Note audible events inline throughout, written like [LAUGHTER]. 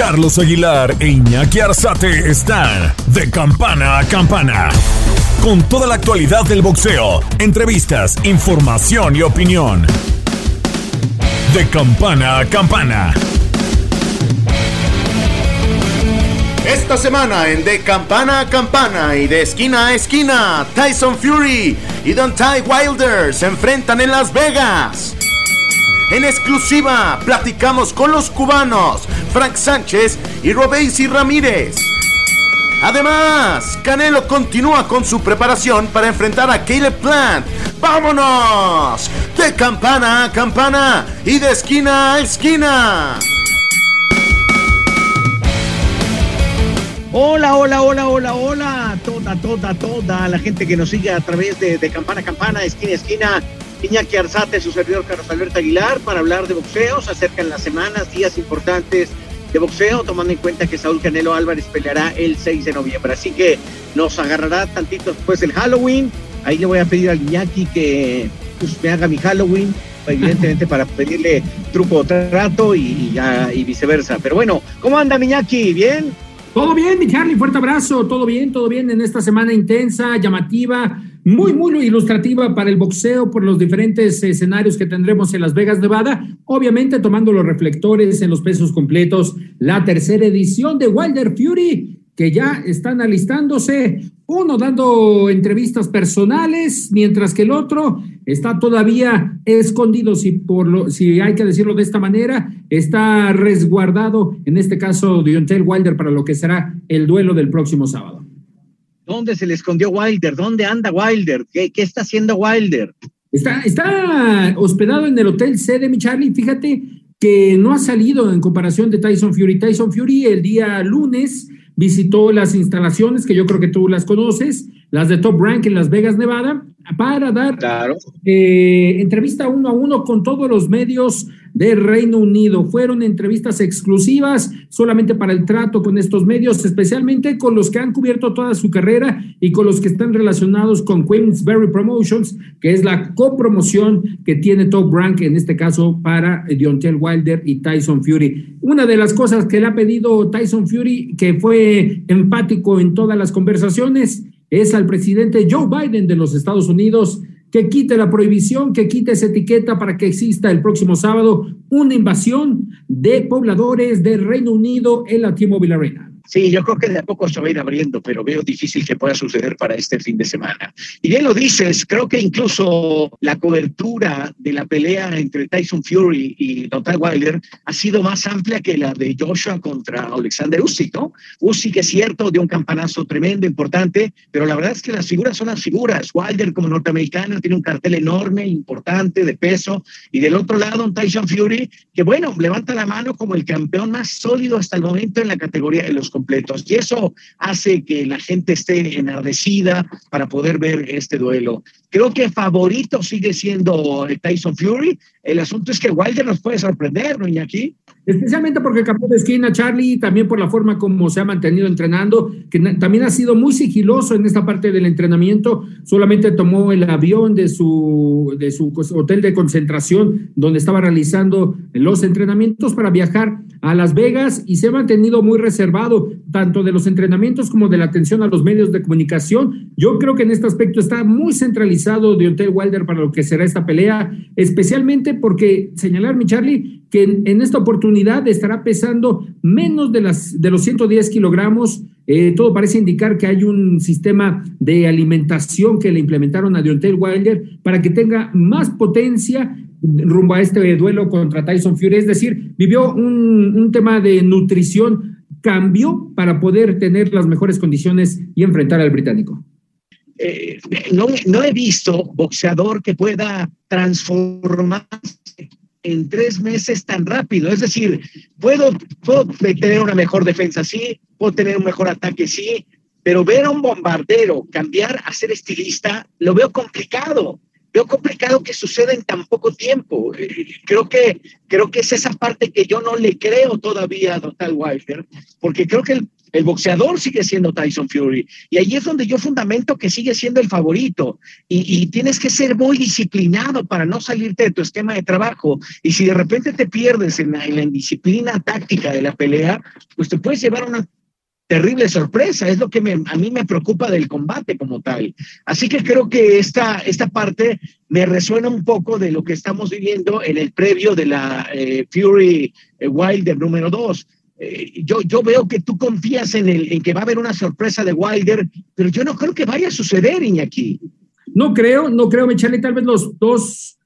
Carlos Aguilar e Iñaki Arzate están de campana a campana. Con toda la actualidad del boxeo, entrevistas, información y opinión. De campana a campana. Esta semana en De Campana a Campana y de esquina a esquina, Tyson Fury y Don Ty Wilder se enfrentan en Las Vegas. En exclusiva, platicamos con los cubanos Frank Sánchez y Robesi Ramírez. Además, Canelo continúa con su preparación para enfrentar a Caleb Plant. ¡Vámonos! De campana a campana y de esquina a esquina. Hola, hola, hola, hola, hola, toda, toda, toda la gente que nos sigue a través de, de campana a campana, esquina a esquina, Iñaki Arzate, su servidor Carlos Alberto Aguilar, para hablar de boxeo. Se acercan las semanas, días importantes de boxeo, tomando en cuenta que Saúl Canelo Álvarez peleará el 6 de noviembre. Así que nos agarrará tantito después del Halloween. Ahí le voy a pedir al Iñaki que pues, me haga mi Halloween, evidentemente para pedirle truco o trato y, y, viceversa. Pero bueno, ¿cómo anda Iñaki? ¿Bien? Todo bien, mi Charlie, fuerte abrazo, todo bien, todo bien en esta semana intensa, llamativa, muy, muy ilustrativa para el boxeo por los diferentes escenarios que tendremos en Las Vegas, Nevada, obviamente tomando los reflectores en los pesos completos, la tercera edición de Wilder Fury, que ya están alistándose, uno dando entrevistas personales, mientras que el otro está todavía escondido, si, por lo, si hay que decirlo de esta manera, está resguardado, en este caso, Deontay Wilder, para lo que será el duelo del próximo sábado. ¿Dónde se le escondió Wilder? ¿Dónde anda Wilder? ¿Qué, qué está haciendo Wilder? Está, está hospedado en el Hotel C de mi Charlie. Fíjate que no ha salido en comparación de Tyson Fury. Tyson Fury el día lunes visitó las instalaciones, que yo creo que tú las conoces, las de Top Rank en Las Vegas, Nevada, para dar eh, entrevista uno a uno con todos los medios del Reino Unido. Fueron entrevistas exclusivas solamente para el trato con estos medios, especialmente con los que han cubierto toda su carrera y con los que están relacionados con Queensberry Promotions, que es la copromoción que tiene Top Rank, en este caso para Deontay Wilder y Tyson Fury. Una de las cosas que le ha pedido Tyson Fury, que fue empático en todas las conversaciones, es al presidente Joe Biden de los Estados Unidos que quite la prohibición, que quite esa etiqueta para que exista el próximo sábado una invasión de pobladores del Reino Unido en la T-Mobile Arena. Sí, yo creo que de a poco se va a ir abriendo, pero veo difícil que pueda suceder para este fin de semana. Y bien lo dices, creo que incluso la cobertura de la pelea entre Tyson Fury y Donald Wilder ha sido más amplia que la de Joshua contra Alexander Usyk, ¿no? Usyk es cierto, dio un campanazo tremendo, importante, pero la verdad es que las figuras son las figuras. Wilder como norteamericano tiene un cartel enorme, importante, de peso, y del otro lado un Tyson Fury que, bueno, levanta la mano como el campeón más sólido hasta el momento en la categoría de los Y eso hace que la gente esté enardecida para poder ver este duelo. Creo que favorito sigue siendo Tyson Fury. El asunto es que Wilder nos puede sorprender, ¿no, Iñaki? Especialmente porque cambió de esquina Charlie, también por la forma como se ha mantenido entrenando, que también ha sido muy sigiloso en esta parte del entrenamiento. Solamente tomó el avión de su, de su hotel de concentración donde estaba realizando los entrenamientos para viajar a Las Vegas y se ha mantenido muy reservado, tanto de los entrenamientos como de la atención a los medios de comunicación. Yo creo que en este aspecto está muy centralizado Deontay Wilder para lo que será esta pelea, especialmente porque señalar, mi Charlie, que en, esta oportunidad estará pesando menos de, las, de los 110 kilogramos. Eh, todo parece indicar que hay un sistema de alimentación que le implementaron a Deontay Wilder para que tenga más potencia rumbo a este duelo contra Tyson Fury. Es decir, vivió un, un tema de nutrición, cambió para poder tener las mejores condiciones y enfrentar al británico. Eh, no, no he visto boxeador que pueda transformarse en tres meses tan rápido. Es decir, puedo, puedo tener una mejor defensa, sí, puedo tener un mejor ataque, sí, pero ver a un bombardero cambiar a ser estilista, lo veo complicado. Veo complicado que suceda en tan poco tiempo. Creo que, creo que es esa parte que yo no le creo todavía a Total Wilder, porque creo que el, boxeador sigue siendo Tyson Fury. Y ahí es donde yo fundamento que sigue siendo el favorito. Y, y, tienes que ser muy disciplinado para no salirte de tu esquema de trabajo. Y si de repente te pierdes en la, en la indisciplina táctica de la pelea, pues te puedes llevar una terrible sorpresa, es lo que me, a mí me preocupa del combate como tal. Así que creo que esta, esta parte me resuena un poco de lo que estamos viviendo en el previo de la eh, Fury eh, Wilder número 2. Eh, yo, yo veo que tú confías en, el, en que va a haber una sorpresa de Wilder, pero yo no creo que vaya a suceder, Iñaki. No creo, no creo, Michelle, tal vez los dos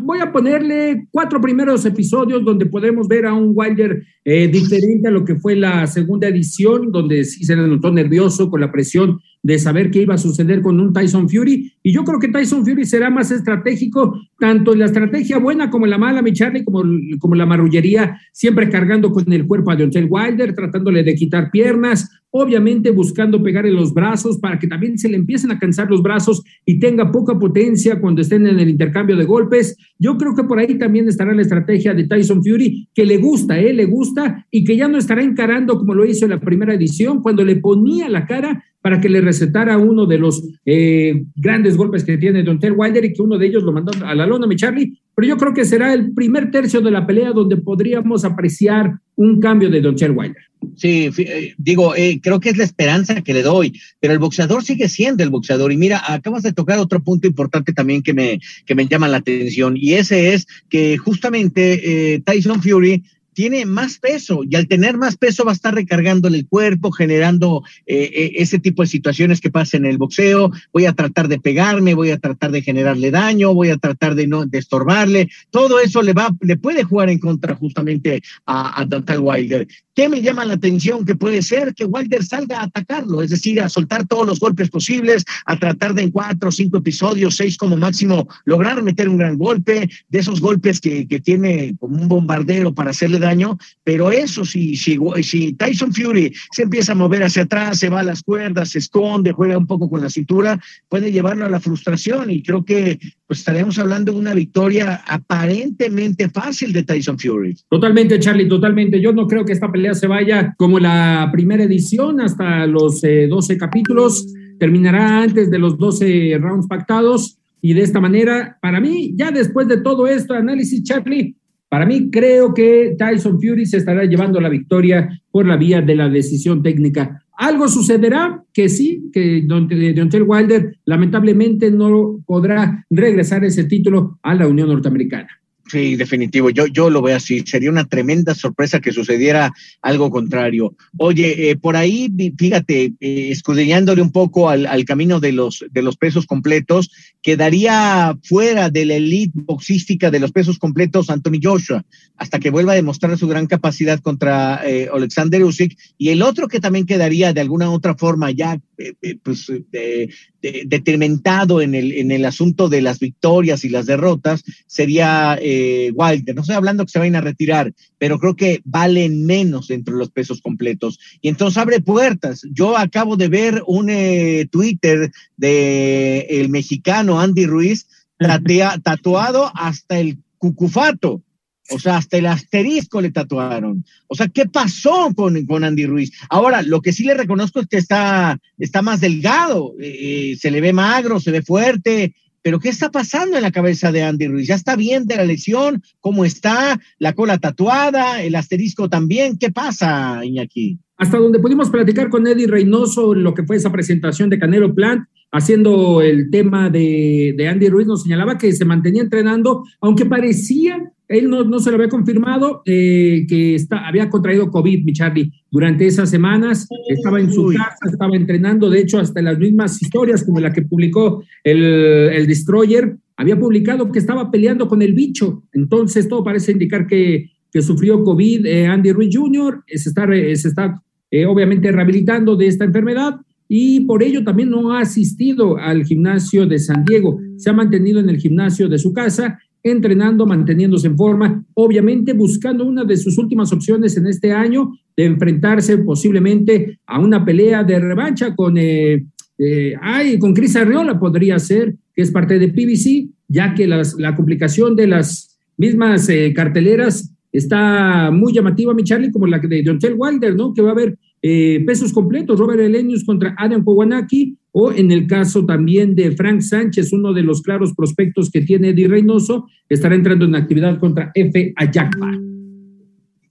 voy a ponerle cuatro primeros episodios donde podemos ver a un Wilder eh, diferente a lo que fue la segunda edición, donde sí se le notó nervioso con la presión de saber qué iba a suceder con un Tyson Fury. Y yo creo que Tyson Fury será más estratégico, tanto en la estrategia buena como en la mala, mi Charlie, como, como la marrullería, siempre cargando con el cuerpo a Wilder, tratándole de quitar piernas, obviamente buscando pegar en los brazos para que también se le empiecen a cansar los brazos y tenga poca potencia cuando estén en el intercambio de golpes. Yo creo que por ahí también estará la estrategia de Tyson Fury, que le gusta, ¿eh? Le gusta y que ya no estará encarando como lo hizo en la primera edición, cuando le ponía la cara para que le recetara uno de los eh, grandes golpes que tiene Don Ted Wilder y que uno de ellos lo mandó a la lona, mi Charlie. Pero yo creo que será el primer tercio de la pelea donde podríamos apreciar un cambio de Don Ted Wilder. Sí, eh, digo, eh, creo que es la esperanza que le doy, pero el boxeador sigue siendo el boxeador. Y mira, acabas de tocar otro punto importante también que me, que me llama la atención, y ese es que justamente Tyson Fury tiene más peso y al tener más peso va a estar recargando el cuerpo, generando eh, eh, ese tipo de situaciones que pasa en el boxeo. Voy a tratar de pegarme, voy a tratar de generarle daño, voy a tratar de no de estorbarle. Todo eso le va, le puede jugar en contra justamente a, a Dante Wilder. ¿Qué me llama la atención? Que puede ser que Wilder salga a atacarlo, es decir, a soltar todos los golpes posibles, a tratar de en cuatro, cinco episodios, seis como máximo, lograr meter un gran golpe, de esos golpes que, que tiene como un bombardero para hacerle daño, pero eso, si, si, si Tyson Fury se empieza a mover hacia atrás, se va a las cuerdas, se esconde, juega un poco con la cintura, puede llevarlo a la frustración y creo que pues estaremos hablando de una victoria aparentemente fácil de Tyson Fury. Totalmente, Charlie, totalmente. Yo no creo que esta pelea se vaya como la primera edición hasta los eh, 12 capítulos. Terminará antes de los 12 rounds pactados. Y de esta manera, para mí, ya después de todo esto, análisis, Charlie, para mí creo que Tyson Fury se estará llevando la victoria por la vía de la decisión técnica. Algo sucederá que sí, que Deontay Wilder lamentablemente no podrá regresar ese título a la Unión Norteamericana. Sí, definitivo. Yo, yo lo veo así. Sería una tremenda sorpresa que sucediera algo contrario. Oye, eh, por ahí, fíjate, eh, escudriñándole un poco al, camino de los, de los pesos completos, quedaría fuera de la elite boxística de los pesos completos Anthony Joshua, hasta que vuelva a demostrar su gran capacidad contra eh, Alexander Usyk. Y el otro que también quedaría de alguna otra forma ya eh, eh, pues, de, de, determinado en el, en el asunto de las victorias y las derrotas sería eh, Wilder. No estoy hablando que se vayan a retirar, pero creo que valen menos entre los pesos completos. Y entonces abre puertas. Yo acabo de ver un eh, Twitter de el mexicano Andy Ruiz tatea, [LAUGHS] tatuado hasta el cucufato. O sea, hasta el asterisco le tatuaron. O sea, ¿qué pasó con, con Andy Ruiz? Ahora, lo que sí le reconozco es que está, está más delgado, eh, se le ve magro, se ve fuerte, pero ¿qué está pasando en la cabeza de Andy Ruiz? ¿Ya está bien de la lesión? ¿Cómo está? ¿La cola tatuada? ¿El asterisco también? ¿Qué pasa, Iñaki? Hasta donde pudimos platicar con Eddie Reynoso lo que fue esa presentación de Canelo Plant, haciendo el tema de, de Andy Ruiz, nos señalaba que se mantenía entrenando, aunque parecía él no, no, se lo había confirmado eh, que está, había contraído COVID, mi Charlie, durante esas semanas. Estaba en su casa, estaba entrenando, de hecho, hasta las mismas historias como la que publicó el, el Destroyer, había publicado que estaba peleando con el bicho. Entonces, todo parece indicar que, que sufrió COVID. Eh, Andy Ruiz Jr. se está, se está eh, obviamente rehabilitando de esta enfermedad y por ello también no ha asistido al gimnasio de San Diego. Se ha mantenido en el gimnasio de su casa entrenando, manteniéndose en forma, obviamente buscando una de sus últimas opciones en este año de enfrentarse posiblemente a una pelea de revancha con, eh, eh, ay, con Cris Arriola podría ser, que es parte de PBC, ya que la complicación de las mismas eh, carteleras está muy llamativa, mi Charlie, como la de Dontel Wilder, ¿no? Que va a haber eh, pesos completos, Robert Elenius contra Adam Powanaki, o en el caso también de Frank Sánchez, uno de los claros prospectos que tiene Eddie Reynoso, estará entrando en actividad contra F. Ayakpa.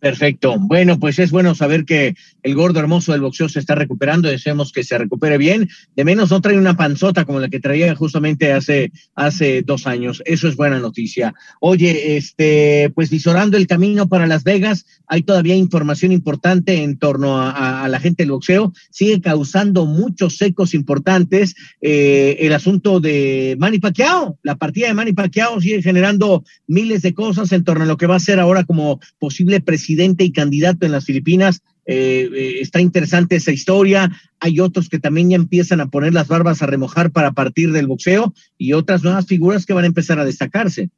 Perfecto. Bueno, pues es bueno saber que el gordo hermoso del boxeo se está recuperando. Deseamos que se recupere bien. De menos no trae una panzota como la que traía justamente hace, hace dos años. Eso es buena noticia. Oye, este, pues visorando el camino para Las Vegas, hay todavía información importante en torno a, la gente del boxeo. Sigue causando muchos ecos importantes. Eh, el asunto de Manny Pacquiao, la partida de Manny Pacquiao sigue generando miles de cosas en torno a lo que va a ser ahora como posible presidente presidente y candidato en las Filipinas. Eh, eh, está interesante esa historia. Hay otros que también ya empiezan a poner las barbas a remojar para partir del boxeo y otras nuevas figuras que van a empezar a destacarse.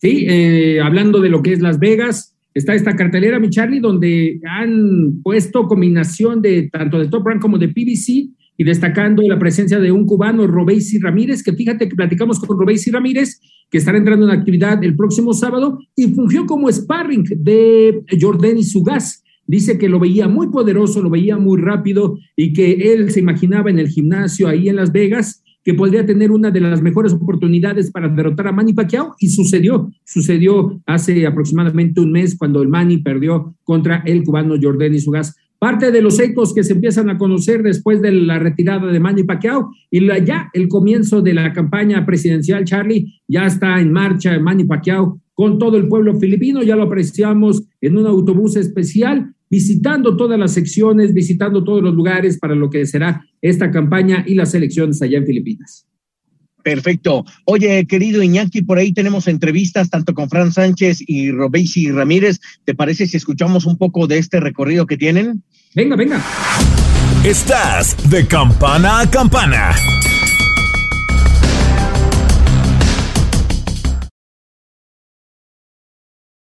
Sí, eh, hablando de lo que es Las Vegas, está esta cartelera, mi Charlie, donde han puesto combinación de tanto de Top Rank como de PBC y destacando la presencia de un cubano, Robeysi Ramírez, que fíjate que platicamos con Robeysi Ramírez, que estará entrando en actividad el próximo sábado y fungió como sparring de Jordani Sugas. Dice que lo veía muy poderoso, lo veía muy rápido y que él se imaginaba en el gimnasio ahí en Las Vegas que podría tener una de las mejores oportunidades para derrotar a Manny Pacquiao y sucedió, sucedió hace aproximadamente un mes cuando el Manny perdió contra el cubano Jordani Sugas. Parte de los ecos que se empiezan a conocer después de la retirada de Manny Pacquiao y ya el comienzo de la campaña presidencial, Charlie, ya está en marcha Manny Pacquiao con todo el pueblo filipino, ya lo apreciamos en un autobús especial, visitando todas las secciones, visitando todos los lugares para lo que será esta campaña y las elecciones allá en Filipinas. Perfecto. Oye, querido Iñaki, por ahí tenemos entrevistas tanto con Fran Sánchez y Robesi Ramírez. ¿Te parece si escuchamos un poco de este recorrido que tienen? Venga, venga. Estás de campana a campana.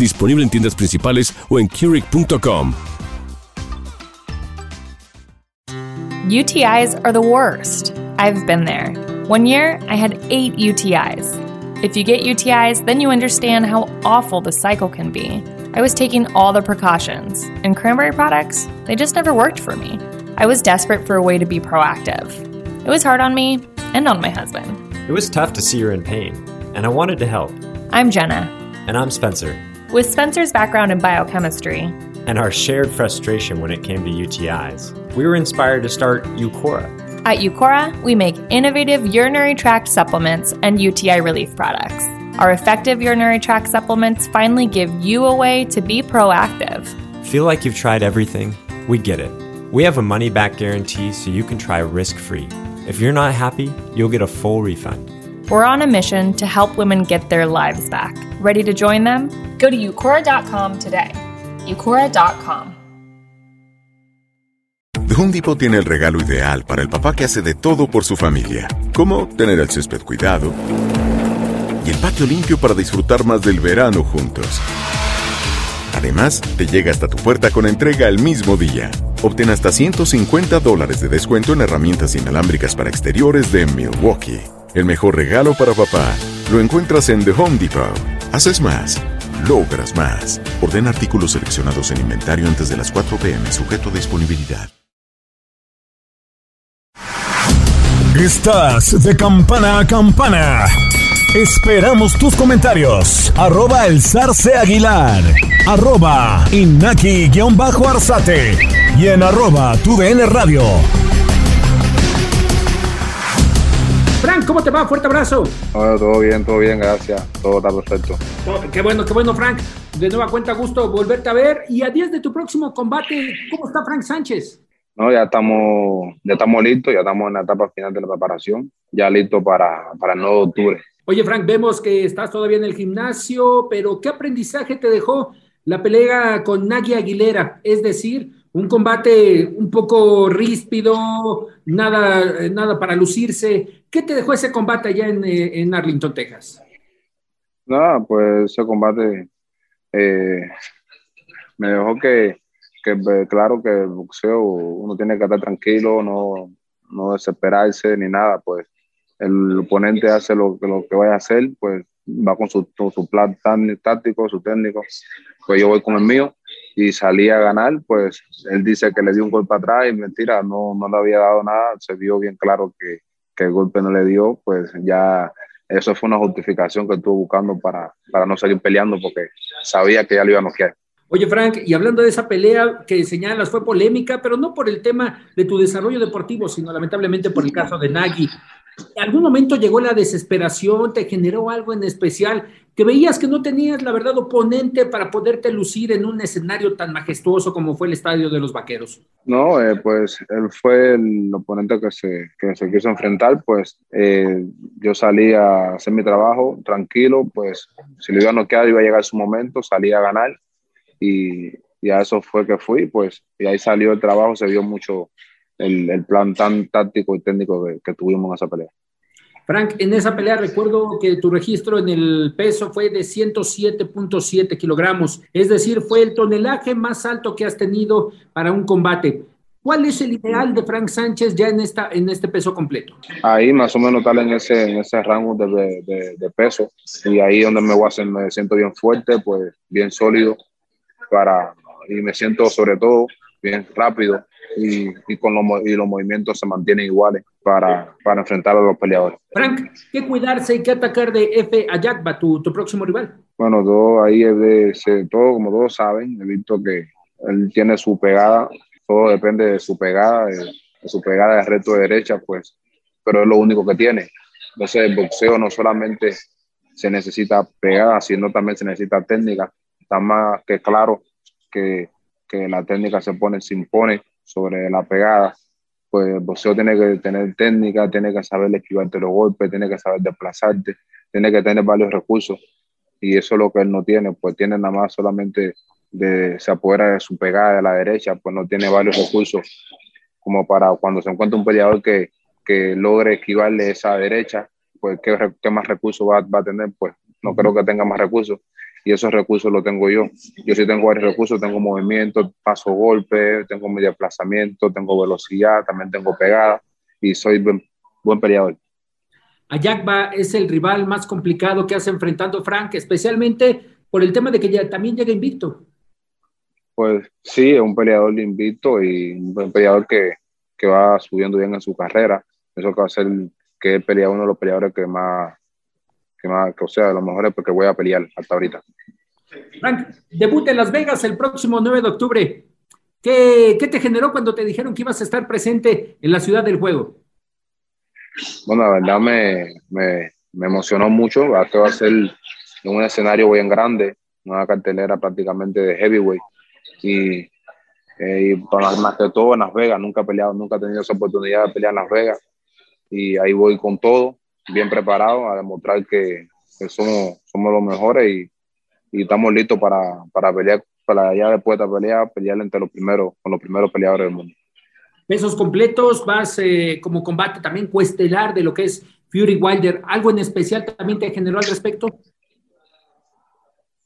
disponible en tiendas principales o en Keurig.com. UTIs are the worst. I've been there. One year, I had eight UTIs. If you get UTIs, then you understand how awful the cycle can be. I was taking all the precautions, and cranberry products, they just never worked for me. I was desperate for a way to be proactive. It was hard on me and on my husband. It was tough to see her in pain, and I wanted to help. I'm Jenna. And I'm Spencer. With Spencer's background in biochemistry and our shared frustration when it came to UTIs, we were inspired to start Eucora. At Eucora, we make innovative urinary tract supplements and UTI relief products. Our effective urinary tract supplements finally give you a way to be proactive. Feel like you've tried everything? We get it. We have a money back guarantee so you can try risk free. If you're not happy, you'll get a full refund. We're on a mission to help women get their lives back. Ready to join them? Go to Eucora.com today. Eucora.com. The Home Depot tiene el regalo ideal para el papá que hace de todo por su familia, como tener el césped cuidado y el patio limpio para disfrutar más del verano juntos. Además, te llega hasta tu puerta con entrega el mismo día. Obtén hasta 150 dólares de descuento en herramientas inalámbricas para exteriores de Milwaukee. El mejor regalo para papá lo encuentras en The Home Depot. Haces más, logras más. Orden artículos seleccionados en inventario antes de las 4 pm, sujeto a disponibilidad. Estás de campana a campana. Esperamos tus comentarios. Arroba el zarce aguilar. Arroba inaki-arzate. Y en arroba tu radio. Frank, ¿cómo te va? Fuerte abrazo. todo bien, todo bien, gracias. Todo está perfecto. qué bueno, qué bueno, Frank. De nueva cuenta, gusto volverte a ver. Y a 10 de tu próximo combate, ¿cómo está Frank Sánchez? No, ya estamos, ya estamos listos, ya estamos en la etapa final de la preparación, ya listo para, para el 9 de octubre. Oye, Frank, vemos que estás todavía en el gimnasio, pero ¿qué aprendizaje te dejó la pelea con Nagui Aguilera? Es decir, un combate un poco ríspido, nada, nada para lucirse. ¿Qué te dejó ese combate allá en, eh, en Arlington, Texas? Nada, pues ese combate eh, me dejó que, que, pues, claro, que el boxeo uno tiene que estar tranquilo, no, no desesperarse ni nada, pues el oponente hace lo, lo que vaya a hacer, pues va con su, su plan táctico, su técnico, pues yo voy con el mío y salí a ganar, pues él dice que le dio un golpe atrás y mentira, no, no le había dado nada, se vio bien claro que, que el golpe no le dio, pues ya eso fue una justificación que estuvo buscando para, para no seguir peleando porque sabía que ya lo iba a noquear. Oye, Frank, y hablando de esa pelea que señalas, fue polémica, pero no por el tema de tu desarrollo deportivo, sino lamentablemente por el caso de Nagy. ¿En algún momento llegó la desesperación? ¿Te generó algo en especial? Que veías que no tenías, la verdad, oponente para poderte lucir en un escenario tan majestuoso como fue el Estadio de los Vaqueros. No, eh, pues él fue el oponente que se, que se quiso enfrentar, pues eh, yo salí a hacer mi trabajo tranquilo, pues si lo iba a noquear iba a llegar su momento, salí a ganar y, y a eso fue que fui, pues y ahí salió el trabajo, se vio mucho el, plan tan táctico y técnico que, tuvimos en esa pelea. Frank, en esa pelea recuerdo que tu registro en el peso fue de 107.7 kilogramos, es decir, fue el tonelaje más alto que has tenido para un combate. ¿Cuál es el ideal de Frank Sánchez ya en, esta, en este peso completo? Ahí más o menos tal en ese, en ese rango de, de, peso y ahí donde me voy a hacer, me siento bien fuerte, pues bien sólido para, y me siento sobre todo bien rápido y, y con los, y los movimientos se mantienen iguales para, para enfrentar a los peleadores. Frank, ¿qué cuidarse y qué atacar de F. Ayakba, tu, tu próximo rival? Bueno, todo ahí es de, todo, como todos saben, he visto que él tiene su pegada, todo depende de su pegada, de, su pegada de reto de derecha, pues, pero es lo único que tiene. Entonces, el boxeo no solamente se necesita pegada, sino también se necesita técnica. Está más que claro que, que la técnica se pone, se impone sobre la pegada, pues el boxeo tiene que tener técnica, tiene que saber esquivarte los golpes, tiene que saber desplazarte, tiene que tener varios recursos. Y eso es lo que él no tiene, pues tiene nada más solamente de se apodera de su pegada de la derecha, pues no tiene varios recursos como para cuando se encuentra un peleador que, que logre esquivarle esa derecha, pues qué, qué más recursos va, va, a tener, pues no creo que tenga más recursos y esos recursos los tengo yo. Yo sí tengo varios recursos, tengo movimiento, paso golpe, tengo medio desplazamiento, tengo velocidad, también tengo pegada y soy buen, buen peleador. Ayakba es el rival más complicado que has enfrentado Frank, especialmente por el tema de que ya también llega invicto. Pues sí, es un peleador invicto y un peleador que, que va subiendo bien en su carrera. Eso que va a ser que pelea uno de los peleadores que más que, más, que o sea, de los mejores porque voy a pelear hasta ahorita. Frank, debut en Las Vegas el próximo 9 de octubre. ¿Qué, ¿Qué, te generó cuando te dijeron que ibas a estar presente en la ciudad del juego? Bueno, la verdad me, me, me emocionó mucho. que va a ser en un escenario bien grande, una cartelera prácticamente de heavyweight. Y, eh, y más que todo en Las Vegas, nunca he peleado, nunca he tenido esa oportunidad de pelear en Las Vegas. Y ahí voy con todo bien preparados a demostrar que, somos, somos los mejores y, y estamos listos para, para, pelear, para allá después de pelear, pelear entre los primeros, con los primeros peleadores del mundo. Pesos completos, vas eh, como combate también cuestelar de lo que es Fury Wilder. ¿Algo en especial también te generó al respecto?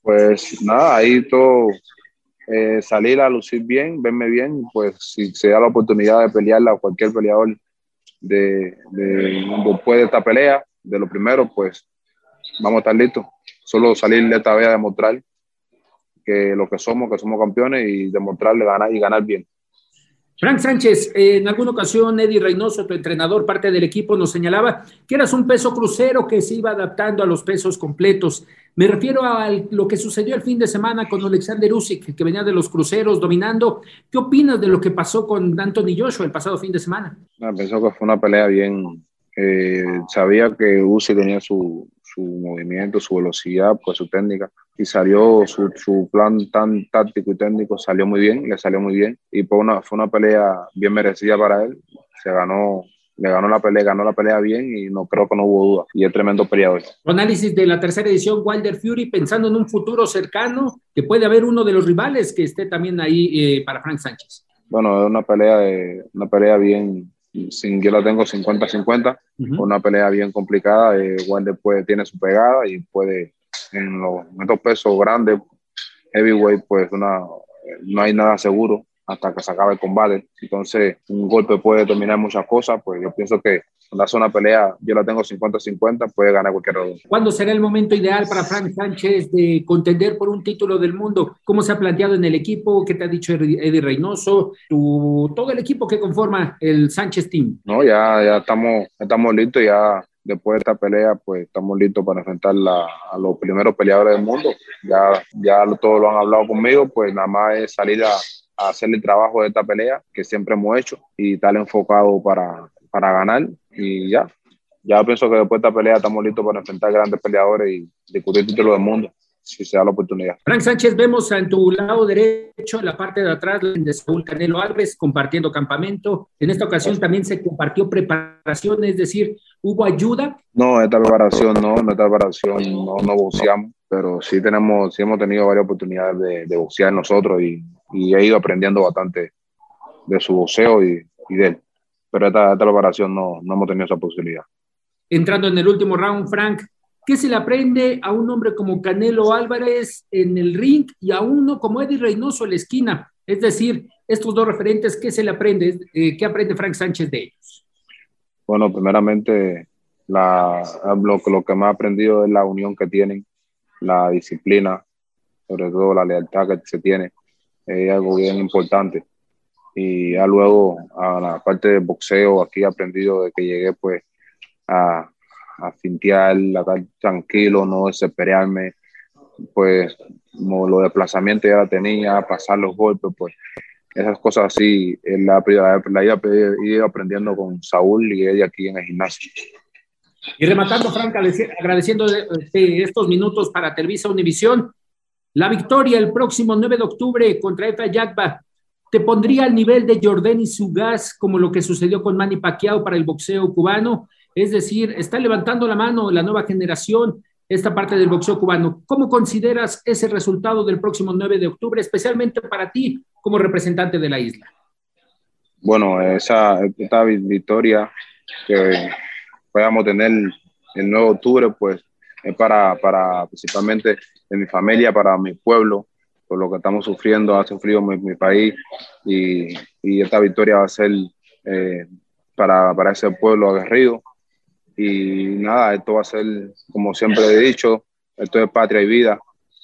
Pues nada, ahí todo, eh, salir a lucir bien, verme bien, pues si se da la oportunidad de pelearla a cualquier peleador de, después de esta pelea, de lo primero, pues vamos a estar listos. Solo salir de esta vez a demostrar que lo que somos, que somos campeones y demostrarle ganar y ganar bien. Frank Sánchez, en alguna ocasión Eddie Reynoso, tu entrenador, parte del equipo, nos señalaba que eras un peso crucero que se iba adaptando a los pesos completos. Me refiero a lo que sucedió el fin de semana con Alexander Usyk, que venía de los cruceros dominando. ¿Qué opinas de lo que pasó con Anthony Joshua el pasado fin de semana? No, ah, pensó que fue una pelea bien. Eh, sabía que Usyk tenía su, su movimiento, su velocidad, pues su técnica. Y salió su, su, plan tan táctico y técnico, salió muy bien, le salió muy bien. Y fue una, fue una pelea bien merecida para él. Se ganó, le ganó la pelea, ganó la pelea bien y no creo que no hubo duda. Y es tremendo peleador. Análisis de la tercera edición, Wilder Fury, pensando en un futuro cercano, que puede haber uno de los rivales que esté también ahí eh, para Frank Sánchez. Bueno, es una pelea, de, una pelea bien, sin, yo la tengo 50-50, una pelea bien complicada. Eh, puede, tiene su pegada y puede, en los estos pesos grandes, heavyweight, pues una, no hay nada seguro hasta que se acabe el combate. Entonces, un golpe puede dominar muchas cosas, pues yo pienso que la zona pelea yo la tengo 50-50, puede ganar cualquier uno. ¿Cuándo será el momento ideal para Frank Sánchez de contender por un título del mundo? ¿Cómo se ha planteado en el equipo? ¿Qué te ha dicho Eddie Reynoso? Tu, todo el equipo que conforma el Sánchez Team. No, ya, ya estamos, estamos listos, ya después de esta pelea, pues estamos listos para enfrentar a los primeros peleadores del mundo. Ya, ya todos lo han hablado conmigo, pues nada más es salir a, a hacer el trabajo de esta pelea que siempre hemos hecho y estar enfocado para, para ganar y ya. Ya pienso que después de esta pelea estamos listos para enfrentar grandes peleadores y discutir título del mundo si se da la oportunidad. Frank Sánchez, vemos en tu lado derecho, en la parte de atrás de Saúl Canelo Álvarez compartiendo campamento. En esta ocasión también se compartió preparación, es decir, ¿hubo ayuda? No, esta preparación no, en esta preparación no, no boxeamos, pero sí tenemos, sí hemos tenido varias oportunidades de, de boxear nosotros y, y, he ido aprendiendo bastante de su boxeo y, y de él. Pero esta, esta preparación no, no hemos tenido esa posibilidad. Entrando en el último round, Frank, ¿Qué se le aprende a un hombre como Canelo Álvarez en el ring y a uno como Eddie Reynoso en la esquina? Es decir, estos dos referentes, ¿qué se le aprende? Eh, ¿Qué aprende Frank Sánchez de ellos? Bueno, primeramente, la, lo, lo que más he aprendido es la unión que tienen, la disciplina, sobre todo la lealtad que se tiene, es algo bien importante. Y ya luego, a la parte de boxeo, aquí he aprendido de que llegué pues a, a fintear, a estar tranquilo, no desesperarme, pues como los desplazamientos ya la tenía, pasar los golpes, pues esas cosas así la, la, la aprendiendo con Saúl y ella aquí en el gimnasio. Y rematando, Franca, agradeciendo este, estos minutos para Televisa Univisión, la victoria el próximo 9 de octubre contra Efa Yagba te pondría al nivel de Jordani Sugas como lo que sucedió con Manny Pacquiao para el boxeo cubano es decir, está levantando la mano la nueva generación, esta parte del boxeo cubano. ¿Cómo consideras ese resultado del próximo 9 de octubre, especialmente para ti como representante de la isla? Bueno, esa esta victoria que podamos tener el 9 de octubre, pues es para, para principalmente de mi familia, para mi pueblo, lo que estamos sufriendo, ha sufrido mi, país y, y, esta victoria va a ser eh, para, para ese pueblo aguerrido y nada, esto va a ser, como siempre he dicho, esto es patria y vida.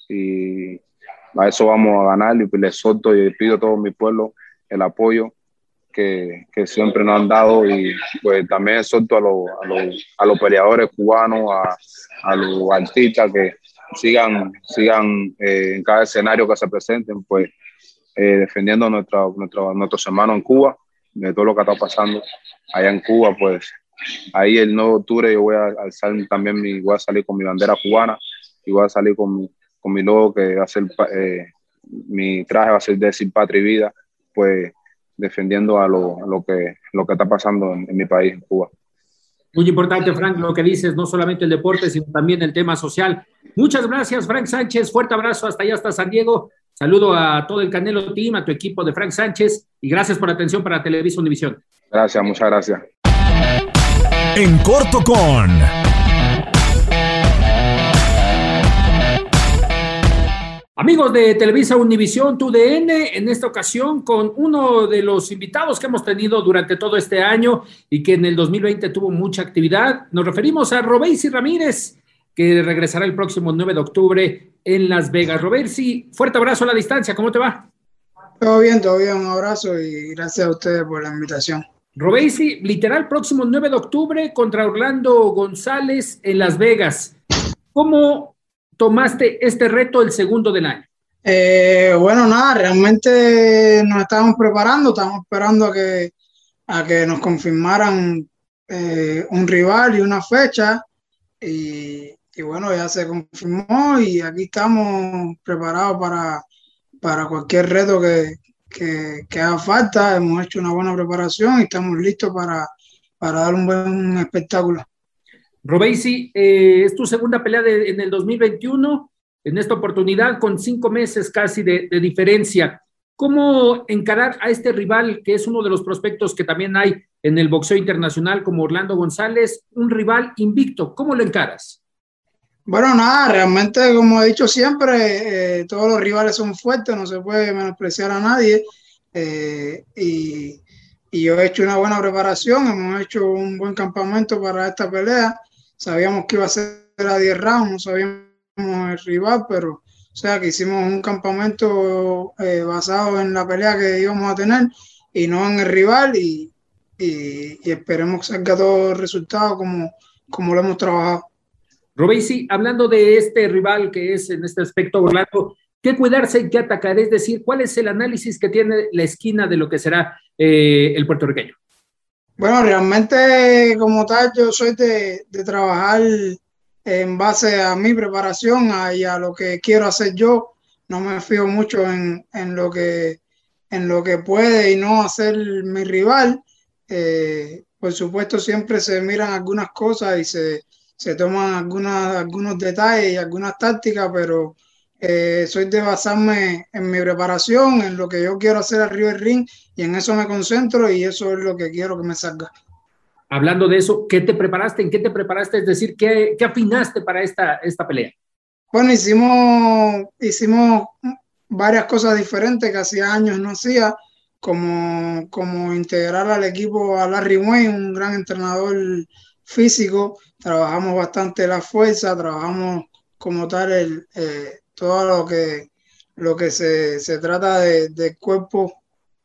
Y a eso vamos a ganar. Y les solto y pido a todo mi pueblo el apoyo que, que siempre nos han dado. Y pues también solto a, los, a, los, a los peleadores cubanos, a, a los artistas que sigan, sigan eh, en cada escenario que se presenten, pues eh, defendiendo a nuestra, nuestro, nuestros hermanos en Cuba, de todo lo que está pasando allá en Cuba, pues ahí el 9 de octubre yo voy a alzar también mi, voy a salir con mi bandera cubana y voy a salir con, con mi logo que va a ser, eh, mi traje va a ser de Sin Patria y Vida, pues defendiendo a lo, que, lo que está pasando en, mi país, en Cuba. Muy importante, Frank, lo que dices, no solamente el deporte, sino también el tema social. Muchas gracias, Frank Sánchez. Fuerte abrazo hasta allá, hasta San Diego. Saludo a todo el Canelo Team, a tu equipo de Frank Sánchez y gracias por la atención para Televisa Univisión. Gracias, muchas gracias en corto con... Amigos de Televisa Univisión TUDN, en esta ocasión con uno de los invitados que hemos tenido durante todo este año y que en el 2020 tuvo mucha actividad, nos referimos a Robeysi Ramírez, que regresará el próximo 9 de octubre en Las Vegas. Robersi, fuerte abrazo a la distancia, ¿cómo te va? Todo bien, todo bien, un abrazo y gracias a ustedes por la invitación. Robesi, literal, próximo 9 de octubre contra Orlando González en Las Vegas. ¿Cómo tomaste este reto el segundo del año? Eh, bueno, nada, realmente nos estábamos preparando, estábamos esperando a que, a que nos confirmaran eh, un rival y una fecha. Y, bueno, ya se confirmó y aquí estamos preparados para, para cualquier reto que, que, haga falta. Hemos hecho una buena preparación y estamos listos para, para dar un buen espectáculo. Robeisi, eh, es tu segunda pelea de, en el 2021, en esta oportunidad con cinco meses casi de, de, diferencia. ¿Cómo encarar a este rival que es uno de los prospectos que también hay en el boxeo internacional como Orlando González, un rival invicto? ¿Cómo lo encaras? Bueno, nada, realmente como he dicho siempre, eh, todos los rivales son fuertes, no se puede menospreciar a nadie. Eh, y, y, yo he hecho una buena preparación, hemos hecho un buen campamento para esta pelea. Sabíamos que iba a ser a 10 rounds, no sabíamos el rival, pero o sea que hicimos un campamento eh, basado en la pelea que íbamos a tener y no en el rival y, y, y esperemos que salga todo el resultado como, como lo hemos trabajado. Robesi, hablando de este rival que es en este aspecto Orlando, ¿qué cuidarse y qué atacar? Es decir, ¿cuál es el análisis que tiene la esquina de lo que será eh, el puertorriqueño? Bueno, realmente como tal, yo soy de, de trabajar en base a mi preparación y a lo que quiero hacer yo. No me fío mucho en, en, lo, que, en lo que puede y no hacer mi rival. Eh, por supuesto, siempre se miran algunas cosas y se, se toman algunas, algunos detalles y algunas tácticas, pero eh, soy de basarme en mi preparación, en lo que yo quiero hacer arriba del ring y en eso me concentro y eso es lo que quiero que me salga. Hablando de eso, ¿qué te preparaste? ¿En qué te preparaste? Es decir, ¿qué, qué afinaste para esta, esta pelea? Bueno, hicimos, hicimos varias cosas diferentes que hacía años no hacía, como, como integrar al equipo a Larry Wayne, un gran entrenador físico, trabajamos bastante la fuerza, trabajamos como tal el, eh, todo lo que, lo que se, se trata del de cuerpo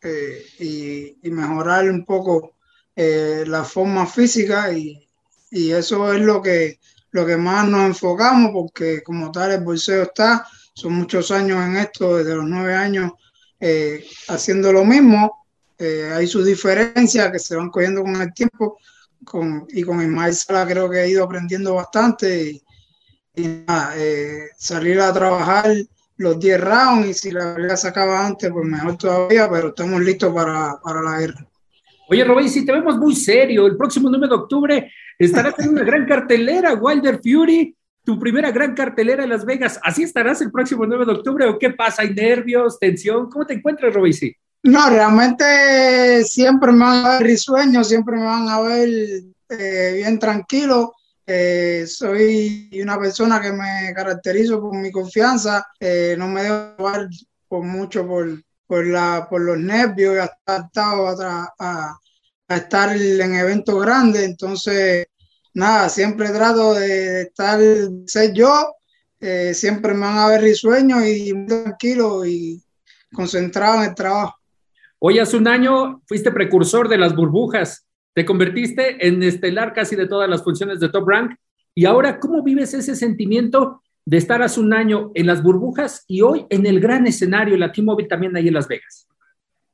eh, y, y, mejorar un poco eh, la forma física y, y, eso es lo que, lo que más nos enfocamos porque como tal el bolseo está, son muchos años en esto, desde los nueve años eh, haciendo lo mismo, hay sus diferencias que se van cogiendo con el tiempo, con, y con Ismael Sala creo que he ido aprendiendo bastante y, y nada, eh, salir a trabajar los 10 rounds y si la pelea se acaba antes, pues mejor todavía, pero estamos listos para, para la guerra. Oye, Robin, si te vemos muy serio, el próximo 9 de octubre estarás en una gran cartelera, Wilder Fury, tu primera gran cartelera en Las Vegas. ¿Así estarás el próximo 9 de octubre o qué pasa? ¿Hay nervios, tensión? ¿Cómo te encuentras, Robin? No, realmente siempre me van a ver risueños, siempre me van a ver eh, bien tranquilo. Soy una persona que me caracterizo por mi confianza, no me dejo llevar por mucho por, por, la, por los nervios y hasta a, a, a, estar en eventos grandes. Entonces, nada, siempre trato de estar, ser yo, eh, siempre me van a ver risueños y muy tranquilo y concentrado en el trabajo. Hoy hace un año fuiste precursor de las burbujas, te convertiste en estelar casi de todas las funciones de Top Rank y ahora, ¿cómo vives ese sentimiento de estar hace un año en las burbujas y hoy en el gran escenario, la T-Mobile también ahí en Las Vegas?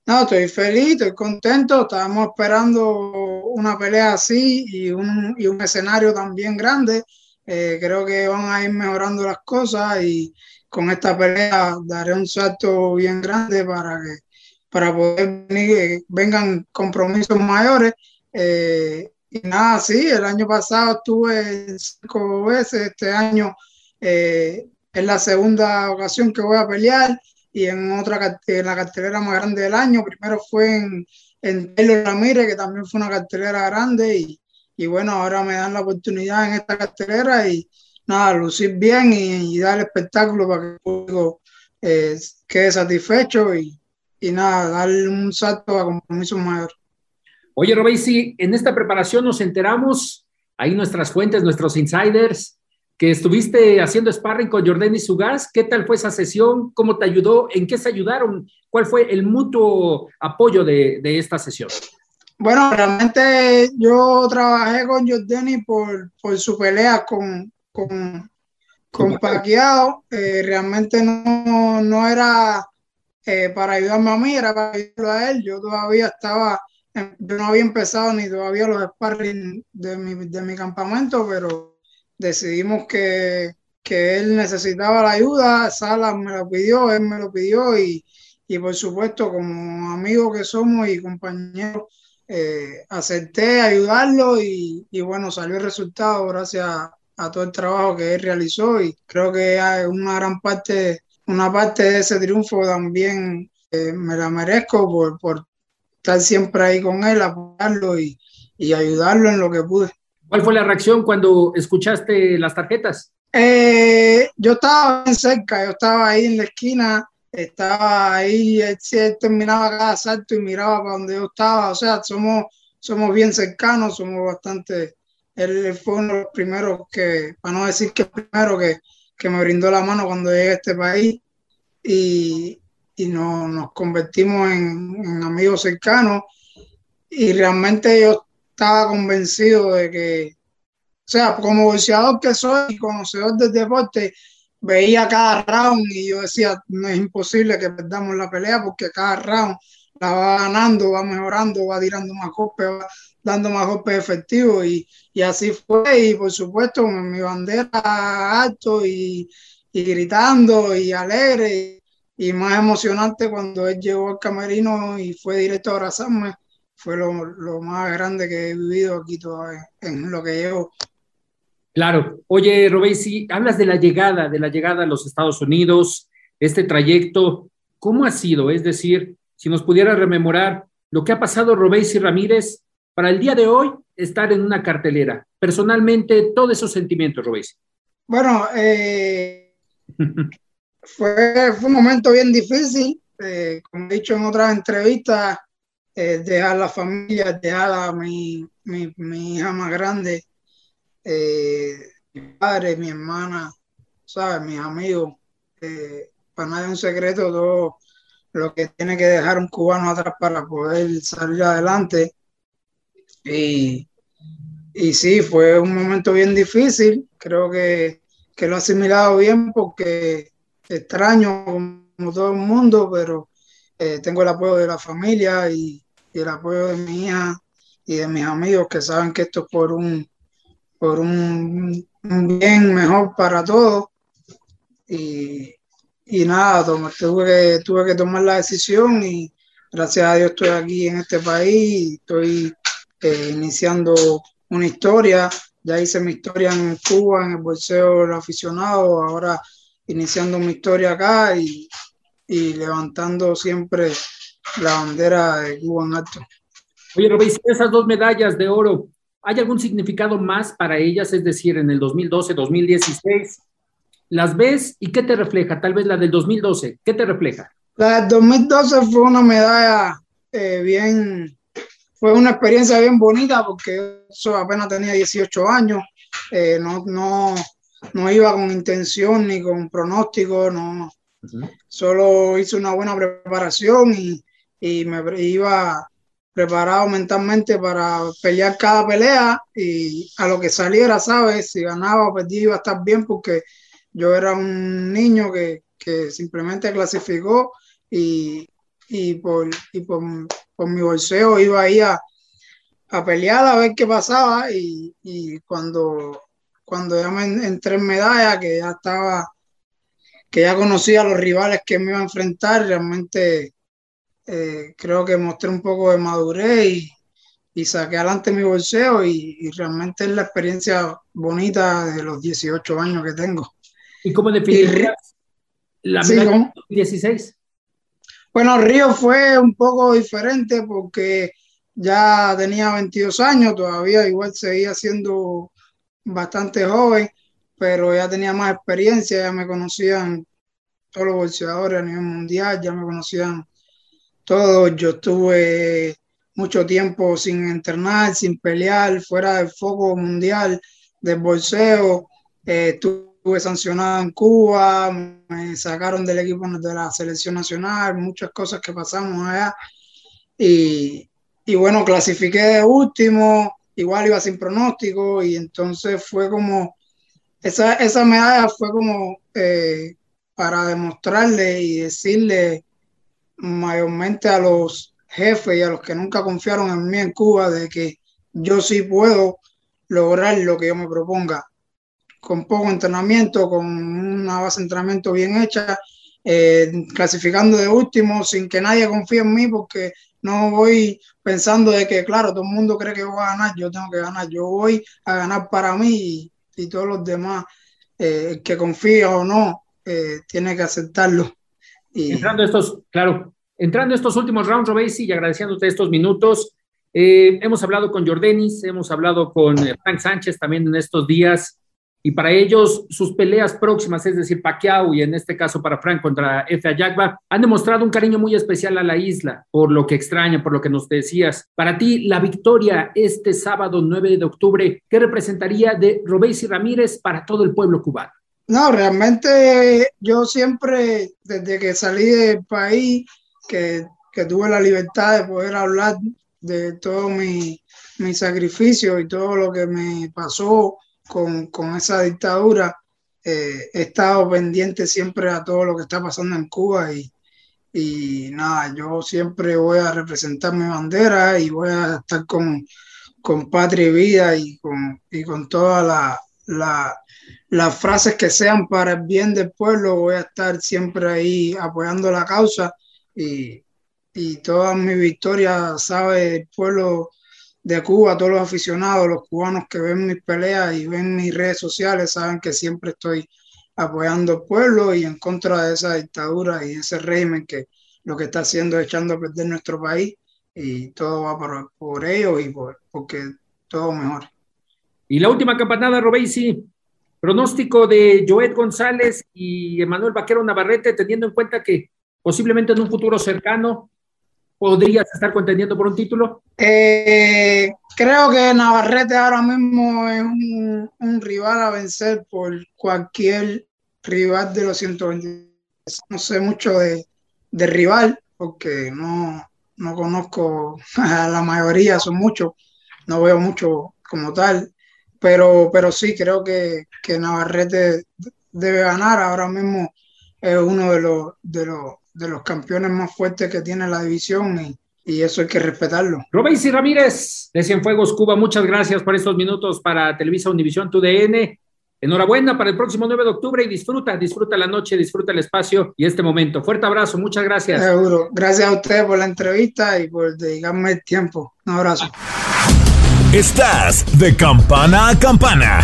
No, estoy feliz, estoy contento, estábamos esperando una pelea así y un, y un escenario también grande. Eh, creo que van a ir mejorando las cosas y con esta pelea daré un salto bien grande para que para poder venir, vengan compromisos mayores. Eh, y nada, sí, el año pasado estuve cinco veces, este año eh, es la segunda ocasión que voy a pelear y en otra en la cartelera más grande del año. Primero fue en, en Taylor Ramírez, que también fue una cartelera grande y, y, bueno, ahora me dan la oportunidad en esta cartelera y nada, lucir bien y, dar el espectáculo para que el público eh, quede satisfecho y, y nada, darle un salto a compromiso mayor. Oye, Robey, si en esta preparación nos enteramos, ahí nuestras fuentes, nuestros insiders, que estuviste haciendo sparring con Jordani Sugas. ¿Qué tal fue esa sesión? ¿Cómo te ayudó? ¿En qué se ayudaron? ¿Cuál fue el mutuo apoyo de, de esta sesión? Bueno, realmente yo trabajé con Jordani por, por su pelea con, con, con Paquiao. Eh, realmente no, no era eh, para ayudarme a mí, era para ayudarlo a él. Yo todavía estaba, yo no había empezado ni todavía los sparring de mi, de mi campamento, pero decidimos que, que él necesitaba la ayuda. Salas me lo pidió, él me lo pidió y, y por supuesto, como amigos que somos y compañeros, eh, acepté ayudarlo y, y, bueno, salió el resultado gracias a, todo el trabajo que él realizó y creo que hay una gran parte, una parte de ese triunfo también eh, me la merezco por, por, estar siempre ahí con él, apoyarlo y, y, ayudarlo en lo que pude. ¿Cuál fue la reacción cuando escuchaste las tarjetas? Eh, yo estaba bien cerca, yo estaba ahí en la esquina estaba ahí, él, terminaba cada salto y miraba para donde yo estaba, o sea, somos, somos bien cercanos, somos bastante, él fue uno de los primeros que, para no decir que el primero que, que me brindó la mano cuando llegué a este país y, y no, nos convertimos en, amigos cercanos. Y realmente yo estaba convencido de que, o sea, como boxeador que soy y conocedor del deporte, veía cada round y yo decía, no es imposible que perdamos la pelea porque cada round la va ganando, va mejorando, va tirando más golpes, va dando más golpes efectivos y, y así fue. Y por supuesto mi bandera alto y, y gritando y alegre y, más emocionante cuando él llegó al camerino y fue directo a abrazarme fue lo, lo más grande que he vivido aquí todavía en lo que llevo Claro. Oye, Robey, si hablas de la llegada, de la llegada a los Estados Unidos, este trayecto, ¿cómo ha sido? Es decir, si nos pudiera rememorar lo que ha pasado Robey y Ramírez para el día de hoy, estar en una cartelera. Personalmente, todos esos sentimientos, Robey. Bueno, eh, [LAUGHS] fue, un momento bien difícil. Eh, como he dicho en otras entrevistas, eh, dejar la familia, dejar a mi, mi, mi hija más grande eh, mi padre, mi hermana, ¿sabes? Mis amigos. Eh, para nadie es un secreto todo lo que tiene que dejar un cubano atrás para poder salir adelante. Y, y sí, fue un momento bien difícil. Creo que, que lo he asimilado bien porque extraño como todo el mundo, pero eh, tengo el apoyo de la familia y, el apoyo de mi hija y de mis amigos que saben que esto es por un, por un, bien mejor para todos. Y, y nada, tuve, que, tuve que tomar la decisión y gracias a Dios estoy aquí en este país, estoy eh, iniciando una historia, ya hice mi historia en Cuba, en el bolseo aficionado, ahora iniciando mi historia acá y, y levantando siempre la bandera de Cuba en alto. Oye, esas dos medallas de oro, ¿Hay algún significado más para ellas? Es decir, en el 2012, 2016, ¿las ves y qué te refleja? Tal vez la del 2012, ¿qué te refleja? La del 2012 fue una medalla eh, bien, fue una experiencia bien bonita porque yo apenas tenía 18 años, eh, no, no, no iba con intención ni con pronóstico, no, solo hice una buena preparación y, y me iba preparado mentalmente para pelear cada pelea y a lo que saliera, ¿sabes? Si ganaba o perdía iba a estar bien porque yo era un niño que, que simplemente clasificó y, y, por, y por, por, mi bolseo iba ahí a, a pelear a ver qué pasaba y, y cuando, cuando ya me entré en medalla, que ya estaba, que ya conocía a los rivales que me iba a enfrentar, realmente eh, creo que mostré un poco de madurez y, y saqué adelante mi bolseo y, realmente es la experiencia bonita de los 18 años que tengo. ¿Y cómo definirías la sí, 16? Bueno, Río fue un poco diferente porque ya tenía 22 años, todavía igual seguía siendo bastante joven, pero ya tenía más experiencia, ya me conocían todos los bolseadores a nivel mundial, ya me conocían todo. Yo estuve mucho tiempo sin entrenar, sin pelear, fuera del foco mundial del bolseo. eh, estuve sancionado en Cuba, me sacaron del equipo de la selección nacional, muchas cosas que pasamos allá. Y, y bueno, clasifiqué de último, igual iba sin pronóstico y entonces fue como, esa, esa medalla fue como eh, para demostrarle y decirle mayormente a los jefes y a los que nunca confiaron en mí en Cuba de que yo sí puedo lograr lo que yo me proponga. Con poco entrenamiento, con una base de entrenamiento bien hecha, eh, clasificando de último sin que nadie confíe en mí porque no voy pensando de que, claro, todo el mundo cree que voy a ganar, yo tengo que ganar, yo voy a ganar para mí y, todos los demás, eh, que confía o no, eh, tiene que aceptarlo. Y... Entrando estos, claro, entrando estos últimos rounds, Robesi, y agradeciéndote estos minutos, eh, hemos hablado con Jordanis, hemos hablado con Frank Sánchez también en estos días y para ellos sus peleas próximas, es decir, Pacquiao y en este caso para Frank contra Efe Ayagba, han demostrado un cariño muy especial a la isla, por lo que extraña, por lo que nos decías. Para ti, la victoria este sábado 9 de octubre, ¿qué representaría de Robéis y Ramírez para todo el pueblo cubano? No, realmente yo siempre, desde que salí del país, que, que tuve la libertad de poder hablar de todo mi, mi sacrificio y todo lo que me pasó con, con esa dictadura, eh, he estado pendiente siempre a todo lo que está pasando en Cuba y, y nada, yo siempre voy a representar mi bandera y voy a estar con, con patria y vida y con, y con todas la, la, las frases que sean para el bien del pueblo, voy a estar siempre ahí apoyando la causa y, y todas mis victorias sabe el pueblo de Cuba, todos los aficionados, los cubanos que ven mis peleas y ven mis redes sociales, saben que siempre estoy apoyando al pueblo y en contra de esa dictadura y ese régimen que lo que está haciendo es echando a perder nuestro país y todo va por, por ellos y por, porque todo mejor. Y la última campanada, Robesi, pronóstico de Joet González y Emanuel Vaquero Navarrete, teniendo en cuenta que posiblemente en un futuro cercano podrías estar contendiendo por un título? Eh, creo que Navarrete ahora mismo es un, rival a vencer por cualquier rival de los 120. No sé mucho de, rival porque no, no conozco [LAUGHS] a la mayoría, son muchos, no veo mucho como tal, pero, pero sí creo que, que Navarrete debe ganar. Ahora mismo es uno de los, de los de los campeones más fuertes que tiene la división y, eso hay que respetarlo. y Ramírez de Cienfuegos Cuba, muchas gracias por estos minutos para Televisa Univisión TUDN. Enhorabuena para el próximo 9 de octubre y disfruta, disfruta la noche, disfruta el espacio y este momento. Fuerte abrazo, muchas gracias. Seguro. Gracias a usted por la entrevista y por dedicarme el tiempo. Un abrazo. Estás de campana a campana.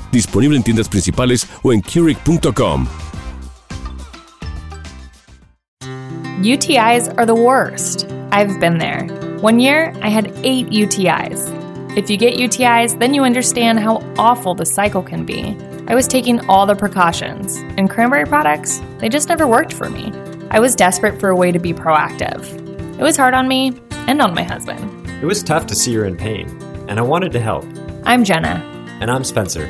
Disponible en tiendas principales o en Keurig.com. UTIs are the worst. I've been there. One year, I had eight UTIs. If you get UTIs, then you understand how awful the cycle can be. I was taking all the precautions, and cranberry products, they just never worked for me. I was desperate for a way to be proactive. It was hard on me and on my husband. It was tough to see her in pain, and I wanted to help. I'm Jenna. And I'm Spencer.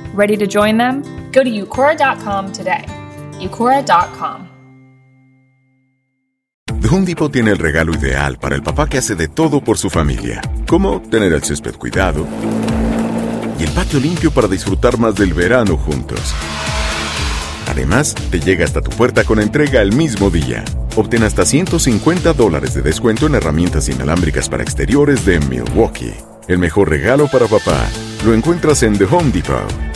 Ready to join them? Go to eucora.com today. eucora.com. The Home Depot tiene el regalo ideal para el papá que hace de todo por su familia, como tener el césped cuidado y el patio limpio para disfrutar más del verano juntos. Además, te llega hasta tu puerta con entrega el mismo día. Obtén hasta 150 dólares de descuento en herramientas inalámbricas para exteriores de Milwaukee. El mejor regalo para papá lo encuentras en The Home Depot.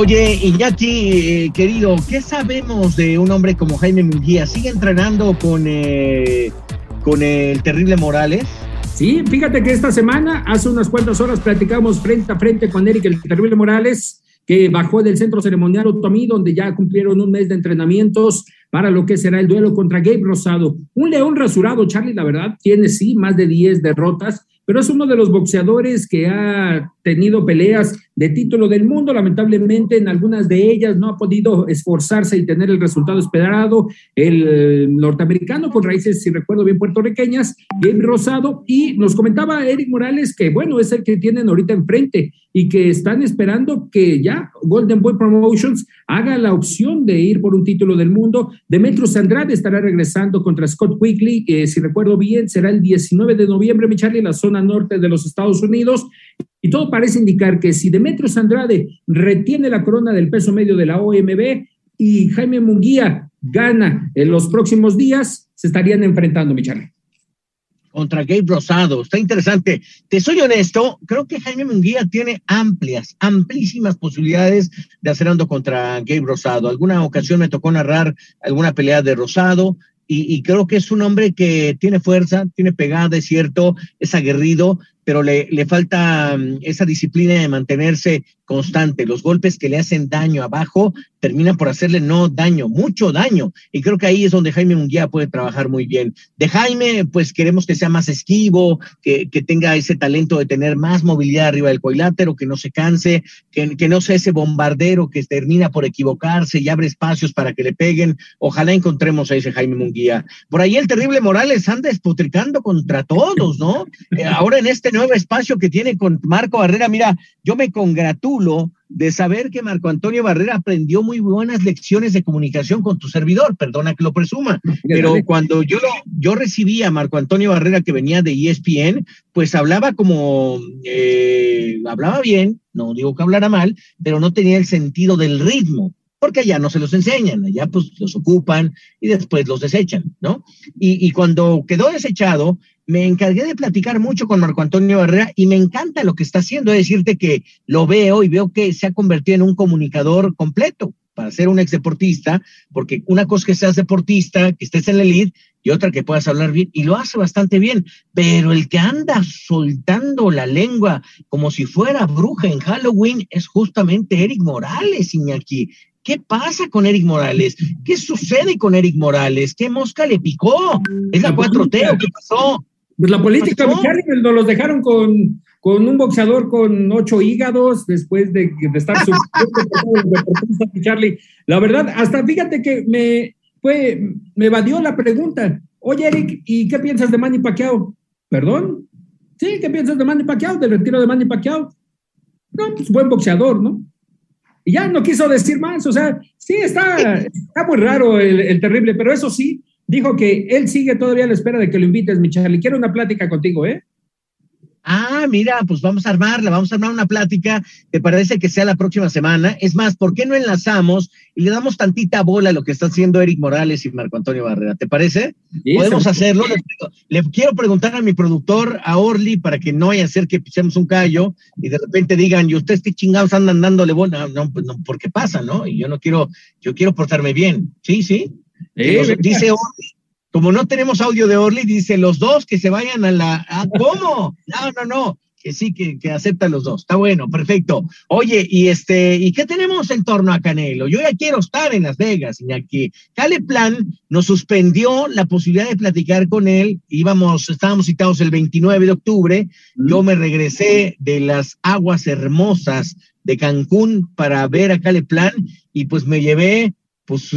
Oye, Iñaki, eh, querido, ¿qué sabemos de un hombre como Jaime Munguía? ¿Sigue entrenando con, eh, con el terrible Morales? Sí, fíjate que esta semana, hace unas cuantas horas, platicamos frente a frente con Eric el Terrible Morales, que bajó del centro ceremonial Otomí, donde ya cumplieron un mes de entrenamientos para lo que será el duelo contra Gabe Rosado. Un león rasurado, Charlie, la verdad, tiene sí más de 10 derrotas, pero es uno de los boxeadores que ha tenido peleas de título del mundo. Lamentablemente, en algunas de ellas no ha podido esforzarse y tener el resultado esperado. El norteamericano con raíces, si recuerdo bien, puertorriqueñas, Gabe Rosado. Y nos comentaba Eric Morales que, bueno, es el que tienen ahorita enfrente y que están esperando que ya Golden Boy Promotions haga la opción de ir por un título del mundo. Demetrius Andrade estará regresando contra Scott Quigley, si recuerdo bien será el 19 de noviembre, mi Charlie, en la zona norte de los Estados Unidos. Y todo parece indicar que si Demetrius Andrade retiene la corona del peso medio de la OMB y Jaime Munguía gana en los próximos días, se estarían enfrentando, mi Charlie contra Gabe Rosado. Está interesante. Te soy honesto, creo que Jaime Munguía tiene amplias, amplísimas posibilidades de hacer ando contra Gabe Rosado. Alguna ocasión me tocó narrar alguna pelea de Rosado. Y, y creo que es un hombre que tiene fuerza, tiene pegada, es cierto, es aguerrido, pero le, le falta um, esa disciplina de mantenerse constante. Los golpes que le hacen daño abajo terminan por hacerle no daño, mucho daño. Y creo que ahí es donde Jaime Munguía puede trabajar muy bien. De Jaime, pues queremos que sea más esquivo, que, que tenga ese talento de tener más movilidad arriba del cuadrilátero, que no se canse, que, que no sea ese bombardero que termina por equivocarse y abre espacios para que le peguen. Ojalá encontremos a ese Jaime Munguía. Por ahí el terrible Morales anda despotricando contra todos, ¿no? Eh, ahora en este nuevo espacio que tiene con Marco Barrera, mira, yo me congratulo de saber que Marco Antonio Barrera aprendió muy buenas lecciones de comunicación con tu servidor, perdona que lo presuma, [LAUGHS] pero cuando yo, yo recibí a Marco Antonio Barrera que venía de ESPN, pues hablaba como, eh, hablaba bien, no digo que hablara mal, pero no tenía el sentido del ritmo porque allá no se los enseñan, allá pues los ocupan y después los desechan, ¿no? Y, y, cuando quedó desechado, me encargué de platicar mucho con Marco Antonio Barrera y me encanta lo que está haciendo, es decirte que lo veo y veo que se ha convertido en un comunicador completo para ser un ex deportista, porque una cosa es que seas deportista, que estés en la elite, y otra que puedas hablar bien, y lo hace bastante bien, pero el que anda soltando la lengua como si fuera bruja en Halloween es justamente Eric Morales, Iñaki. ¿Qué pasa con Eric Morales? ¿Qué sucede con Eric Morales? ¿Qué mosca le picó? ¿Es la 4T o qué pasó? Pues la política, Charlie, nos los dejaron con, con un boxeador con ocho hígados después de, de estar [LAUGHS] su Charlie. La verdad, hasta fíjate que me fue, me evadió la pregunta. Oye, Eric, ¿y qué piensas de Manny Pacquiao? ¿Perdón? Sí, ¿qué piensas de Manny Pacquiao? ¿Del retiro de Manny Pacquiao? No, pues buen boxeador, ¿no? Y ya no quiso decir más, o sea, sí, está, [LAUGHS] está muy raro el, el terrible, pero eso sí, dijo que él sigue todavía a la espera de que lo invites, Michelle. Y quiero una plática contigo, ¿eh? Ah, mira, pues vamos a armarla, vamos a armar una plática. ¿Te parece que sea la próxima semana? Es más, ¿por qué no enlazamos y le damos tantita bola a lo que está haciendo Eric Morales y Marco Antonio Barrera? ¿Te parece? Podemos hacerlo. Le, quiero preguntar a mi productor, a Orly, para que no vaya a ser que pisemos un callo y de repente digan, ¿y ustedes qué chingados andan dándole bola? No, pues no, porque pasa, ¿no? Y yo no quiero, yo quiero portarme bien. Sí, sí. Dice Orly, como no tenemos audio de Orly, dice los dos que se vayan a la. ¿Ah, ¿Cómo? No, no, no. Que sí, que, que aceptan los dos. Está bueno, perfecto. Oye, y este, ¿y qué tenemos en torno a Canelo? Yo ya quiero estar en Las Vegas, que Cale Plan nos suspendió la posibilidad de platicar con él. Íbamos, estábamos citados el 29 de octubre. Yo me regresé de las aguas hermosas de Cancún para ver a Cale Plan y pues me llevé pues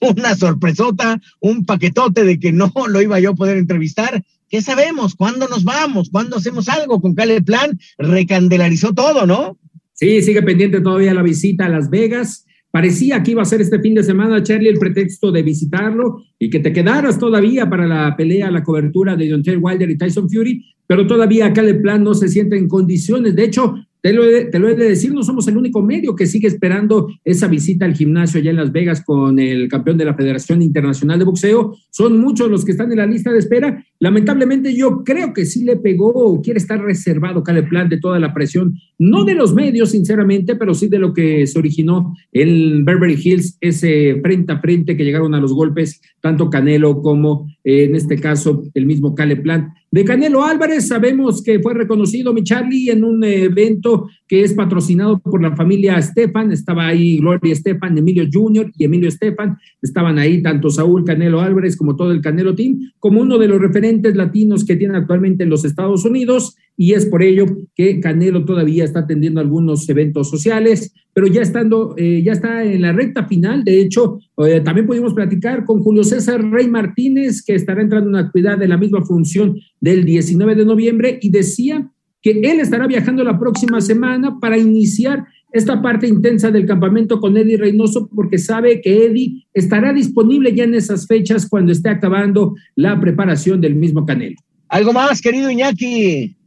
una sorpresota, un paquetote de que no lo iba yo a poder entrevistar. ¿Qué sabemos? ¿Cuándo nos vamos? ¿Cuándo hacemos algo con Cale Plan? Recandelarizó todo, ¿no? Sí, sigue pendiente todavía la visita a Las Vegas. Parecía que iba a ser este fin de semana, Charlie, el pretexto de visitarlo y que te quedaras todavía para la pelea, la cobertura de Deontay Wilder y Tyson Fury, pero todavía Cale Plan no se siente en condiciones. De hecho, te lo, he, te lo, he, de decir, no somos el único medio que sigue esperando esa visita al gimnasio allá en Las Vegas con el campeón de la Federación Internacional de Boxeo. Son muchos los que están en la lista de espera. Lamentablemente yo creo que sí le pegó quiere estar reservado Cale Plan de toda la presión, no de los medios, sinceramente, pero sí de lo que se originó en Beverly Hills, ese frente a frente que llegaron a los golpes, tanto Canelo como eh, en este caso el mismo Cale Plan. De Canelo Álvarez sabemos que fue reconocido mi Charlie en un evento que es patrocinado por la familia Estefan. Estaba ahí Gloria Estefan, Emilio Jr. y Emilio Estefan. Estaban ahí tanto Saúl Canelo Álvarez como todo el Canelo Team, como uno de los referentes latinos que tiene actualmente en los Estados Unidos. Y es por ello que Canelo todavía está atendiendo algunos eventos sociales, pero ya estando, eh, ya está en la recta final. De hecho, eh, también pudimos platicar con Julio César Rey Martínez, que estará entrando en actividad de la misma función del 19 de noviembre, y decía que él estará viajando la próxima semana para iniciar esta parte intensa del campamento con Eddie Reynoso porque sabe que Eddie estará disponible ya en esas fechas cuando esté acabando la preparación del mismo Canelo. ¿Algo más, querido Iñaki?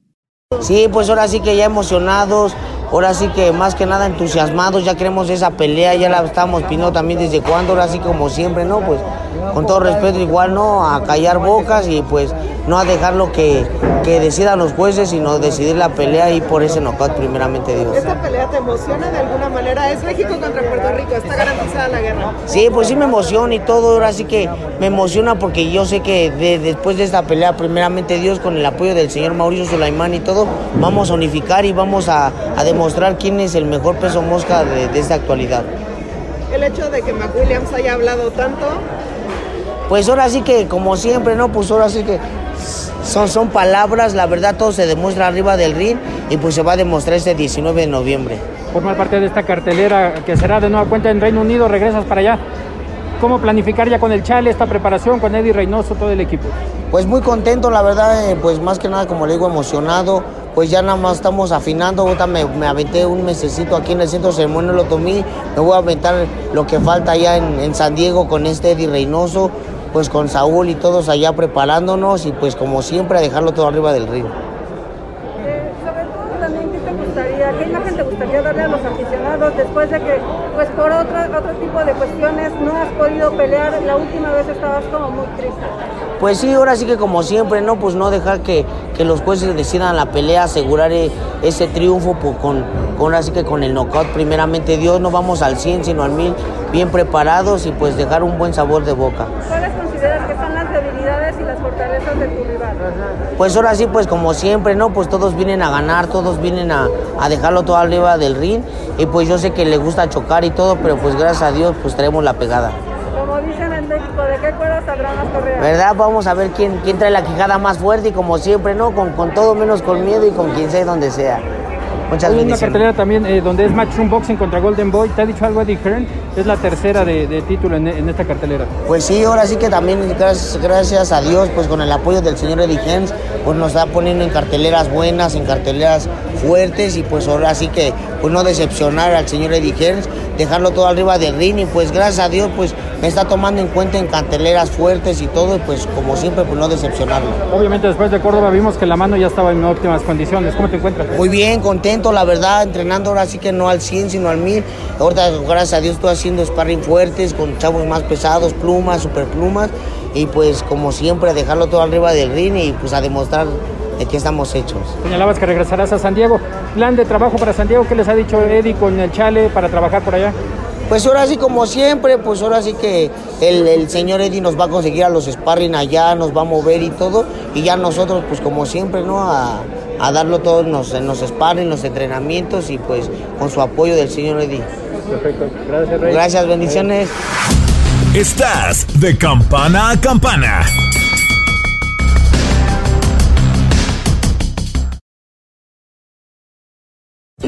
Sí, pues ahora sí que ya emocionados, ahora sí que más que nada entusiasmados, ya queremos esa pelea, ya la estamos pidiendo también desde cuándo, ahora sí como siempre, ¿no? Pues con todo respeto igual, ¿no? A callar bocas y pues no a dejar lo que, que decidan los jueces, sino decidir la pelea y por ese knockout primeramente Dios. ¿Esta pelea te emociona de alguna manera? Es México contra Puerto Rico, está garantizada la guerra. Sí, pues sí me emociona y todo, ahora sí que me emociona porque yo sé que después de esta pelea, primeramente Dios, con el apoyo del señor Mauricio Sulaimán y todo, vamos a unificar y vamos a, demostrar quién es el mejor peso mosca de, de esta actualidad. El hecho de que McWilliams haya hablado tanto pues ahora sí que, como siempre, ¿no? Pues ahora sí que son, son palabras, la verdad todo se demuestra arriba del ring y pues se va a demostrar este 19 de noviembre. Formar parte de esta cartelera que será de nueva cuenta en Reino Unido, regresas para allá. ¿Cómo planificar ya con el Chale esta preparación, con Eddie Reynoso, todo el equipo? Pues muy contento, la verdad, eh, pues más que nada, como le digo, emocionado. Pues ya nada más estamos afinando. Ahorita me, aventé un mesecito aquí en el centro ceremonio lo tomé. Me voy a aventar lo que falta allá en, en San Diego con este Eddie Reynoso pues con Saúl y todos allá preparándonos y pues como siempre a dejarlo todo arriba del río. Eh, sobre todo también, ¿qué te gustaría, qué imagen te gustaría darle a los aficionados después de que, pues por otro, otro tipo de cuestiones no has podido pelear, la última vez estabas como muy triste? Pues sí, ahora sí que como siempre, ¿no? Pues no dejar que, que los jueces decidan la pelea, asegurar e, ese triunfo pues, con, con, así que con el knockout primeramente Dios, no vamos al 100 sino al 1000 bien preparados y pues dejar un buen sabor de boca. ¿Cuáles consideras que son las debilidades y las fortalezas de tu rival? Pues ahora sí, pues como siempre, ¿no? Pues todos vienen a ganar, todos vienen a, a dejarlo todo arriba del ring y pues yo sé que le gusta chocar y todo, pero pues gracias a Dios pues traemos la pegada. ¿Verdad? Vamos a ver quién, quién trae la quijada más fuerte y como siempre, ¿no? Con, con todo menos con miedo y con quien sea y donde sea. Muchas Hay una cartelera también eh, donde es Matchroom Boxing contra Golden Boy. ¿Te ha dicho algo Eddie Hearn? Es la tercera de, de título en, en, esta cartelera. Pues sí, ahora sí que también gracias, gracias a Dios, pues con el apoyo del señor Eddie Hearn, pues nos está poniendo en carteleras buenas, en carteleras fuertes y pues ahora sí que pues no decepcionar al señor Eddie Hearn, dejarlo todo arriba del ring y pues gracias a Dios pues me está tomando en cuenta en canteleras fuertes y todo y pues como siempre pues no decepcionarlo. Obviamente después de Córdoba vimos que la mano ya estaba en óptimas condiciones. ¿Cómo te encuentras? Muy bien, contento, la verdad, entrenando ahora sí que no al 100 sino al 1000. Ahorita gracias a Dios estoy haciendo sparring fuertes con chavos más pesados, plumas, super plumas y pues como siempre dejarlo todo arriba del ring y pues a demostrar de qué estamos hechos. Señalabas que regresarás a San Diego. ¿Plan de trabajo para San Diego? ¿Qué les ha dicho Eddie con el Chale para trabajar por allá? Pues ahora sí, como siempre, pues ahora sí que el, el, señor Eddie nos va a conseguir a los sparring allá, nos va a mover y todo, y ya nosotros, pues como siempre, ¿no? A, a darlo todo en los, en los sparring, los entrenamientos y pues con su apoyo del señor Eddie. Perfecto, gracias Rey. Gracias, bendiciones. Estás de campana a campana.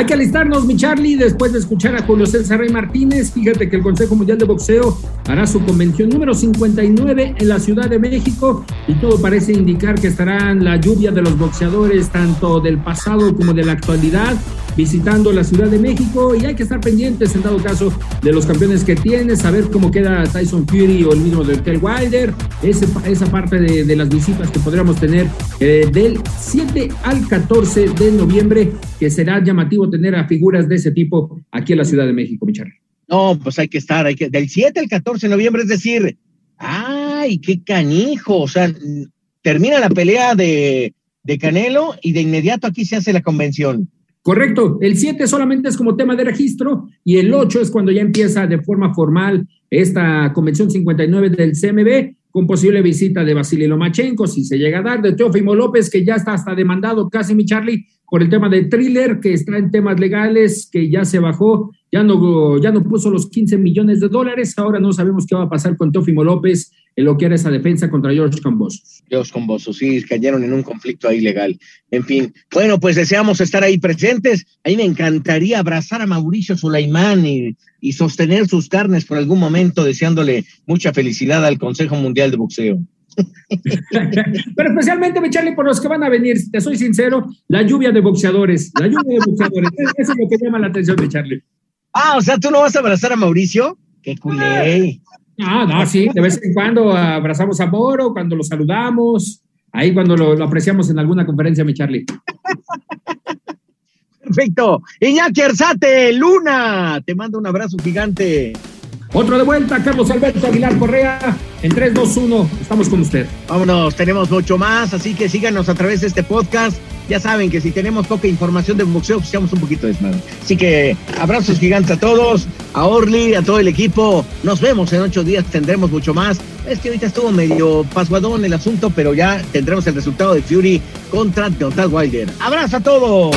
Hay que alistarnos, mi Charlie, después de escuchar a Julio César Rey Martínez. Fíjate que el Consejo Mundial de Boxeo hará su convención número 59 en la Ciudad de México y todo parece indicar que estarán la lluvia de los boxeadores, tanto del pasado como de la actualidad, visitando la Ciudad de México y hay que estar pendientes en dado caso de los campeones que tiene, saber cómo queda Tyson Fury o el mismo de Kel Wilder, ese, esa parte de, las visitas que podríamos tener eh, del 7 al 14 de noviembre, que será llamativo tener a figuras de ese tipo aquí en la Ciudad de México, mi Charlie. No, pues hay que estar, hay que, del 7 al 14 de noviembre, es decir, ay, qué canijo, o sea, termina la pelea de, de Canelo y de inmediato aquí se hace la convención. Correcto, el 7 solamente es como tema de registro y el 8 es cuando ya empieza de forma formal esta convención 59 del CMB con posible visita de Vasily Lomachenko, si se llega a dar, de Teófimo López, que ya está hasta demandado casi mi Charlie por el tema de thriller, que está en temas legales, que ya se bajó, ya no, ya no puso los 15 millones de dólares, ahora no sabemos qué va a pasar con Teófimo López en lo que era esa defensa contra George Cambosos. George Cambosos, sí, cayeron en un conflicto ahí legal. En fin, bueno, pues deseamos estar ahí presentes. A mí me encantaría abrazar a Mauricio Sulaimán y, y sostener sus carnes por algún momento, deseándole mucha felicidad al Consejo Mundial de Boxeo. [LAUGHS] Pero especialmente, Charlie, por los que van a venir, te soy sincero, la lluvia de boxeadores, la lluvia de boxeadores, [LAUGHS] eso es lo que llama la atención de Charlie. Ah, o sea, ¿tú no vas a abrazar a Mauricio? ¡Qué culé! Ah, no, sí, de vez en cuando abrazamos a Moro, cuando lo saludamos, ahí cuando lo, apreciamos en alguna conferencia, mi Charlie. Perfecto. Iñaki Arzate, Luna, te mando un abrazo gigante. Otro de vuelta, Carlos Alberto Aguilar Correa. En 3, 2, 1, estamos con usted. Vámonos, tenemos mucho más, así que síganos a través de este podcast. Ya saben que si tenemos poca información de boxeo, pues echamos un poquito de. Así que abrazos gigantes a todos, a Orly, a todo el equipo. Nos vemos en ocho días, tendremos mucho más. Es que ahorita estuvo medio pasguadón el asunto, pero ya tendremos el resultado de Fury contra Deontay Wilder. ¡Abrazo a todos!